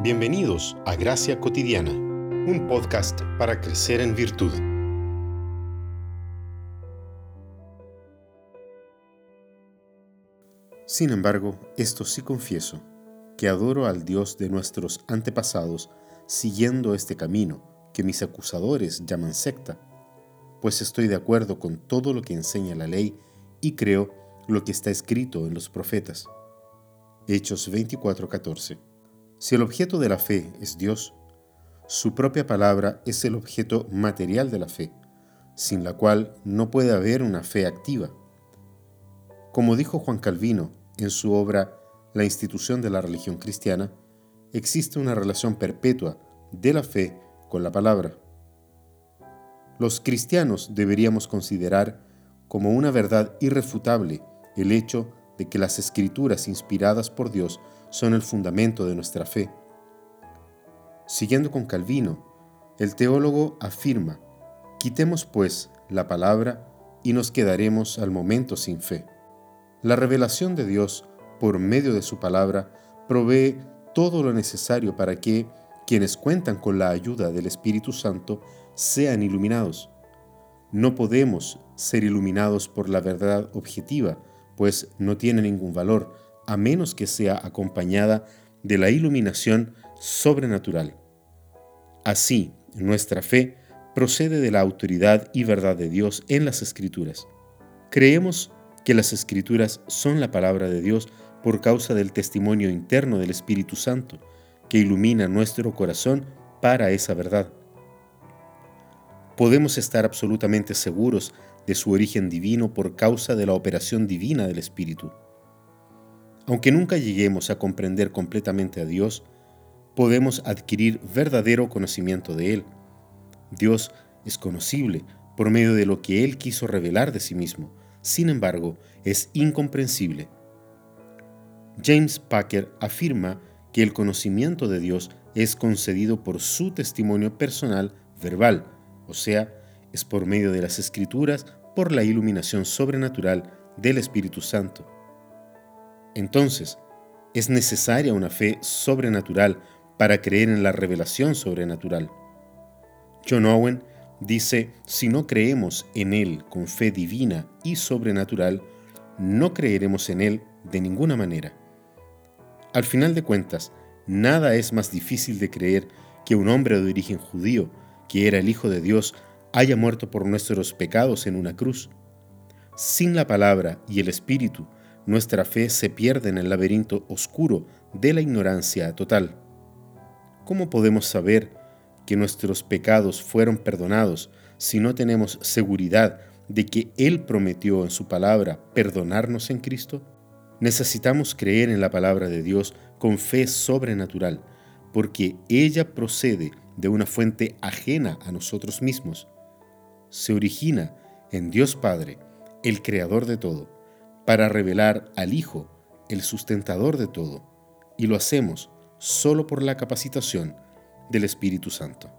Bienvenidos a Gracia Cotidiana, un podcast para crecer en virtud. Sin embargo, esto sí confieso, que adoro al Dios de nuestros antepasados siguiendo este camino que mis acusadores llaman secta, pues estoy de acuerdo con todo lo que enseña la ley y creo lo que está escrito en los profetas. Hechos 24:14 si el objeto de la fe es Dios, su propia palabra es el objeto material de la fe, sin la cual no puede haber una fe activa. Como dijo Juan Calvino en su obra La institución de la religión cristiana, existe una relación perpetua de la fe con la palabra. Los cristianos deberíamos considerar como una verdad irrefutable el hecho de que las escrituras inspiradas por Dios son el fundamento de nuestra fe. Siguiendo con Calvino, el teólogo afirma, quitemos pues la palabra y nos quedaremos al momento sin fe. La revelación de Dios por medio de su palabra provee todo lo necesario para que quienes cuentan con la ayuda del Espíritu Santo sean iluminados. No podemos ser iluminados por la verdad objetiva, pues no tiene ningún valor, a menos que sea acompañada de la iluminación sobrenatural. Así, nuestra fe procede de la autoridad y verdad de Dios en las Escrituras. Creemos que las Escrituras son la palabra de Dios por causa del testimonio interno del Espíritu Santo, que ilumina nuestro corazón para esa verdad. Podemos estar absolutamente seguros de su origen divino por causa de la operación divina del Espíritu. Aunque nunca lleguemos a comprender completamente a Dios, podemos adquirir verdadero conocimiento de Él. Dios es conocible por medio de lo que Él quiso revelar de sí mismo, sin embargo, es incomprensible. James Packer afirma que el conocimiento de Dios es concedido por su testimonio personal verbal, o sea, es por medio de las escrituras, por la iluminación sobrenatural del Espíritu Santo. Entonces, es necesaria una fe sobrenatural para creer en la revelación sobrenatural. John Owen dice, si no creemos en Él con fe divina y sobrenatural, no creeremos en Él de ninguna manera. Al final de cuentas, nada es más difícil de creer que un hombre de origen judío, que era el Hijo de Dios, haya muerto por nuestros pecados en una cruz. Sin la palabra y el Espíritu, nuestra fe se pierde en el laberinto oscuro de la ignorancia total. ¿Cómo podemos saber que nuestros pecados fueron perdonados si no tenemos seguridad de que Él prometió en su palabra perdonarnos en Cristo? Necesitamos creer en la palabra de Dios con fe sobrenatural, porque ella procede de una fuente ajena a nosotros mismos. Se origina en Dios Padre, el Creador de todo para revelar al Hijo, el sustentador de todo, y lo hacemos solo por la capacitación del Espíritu Santo.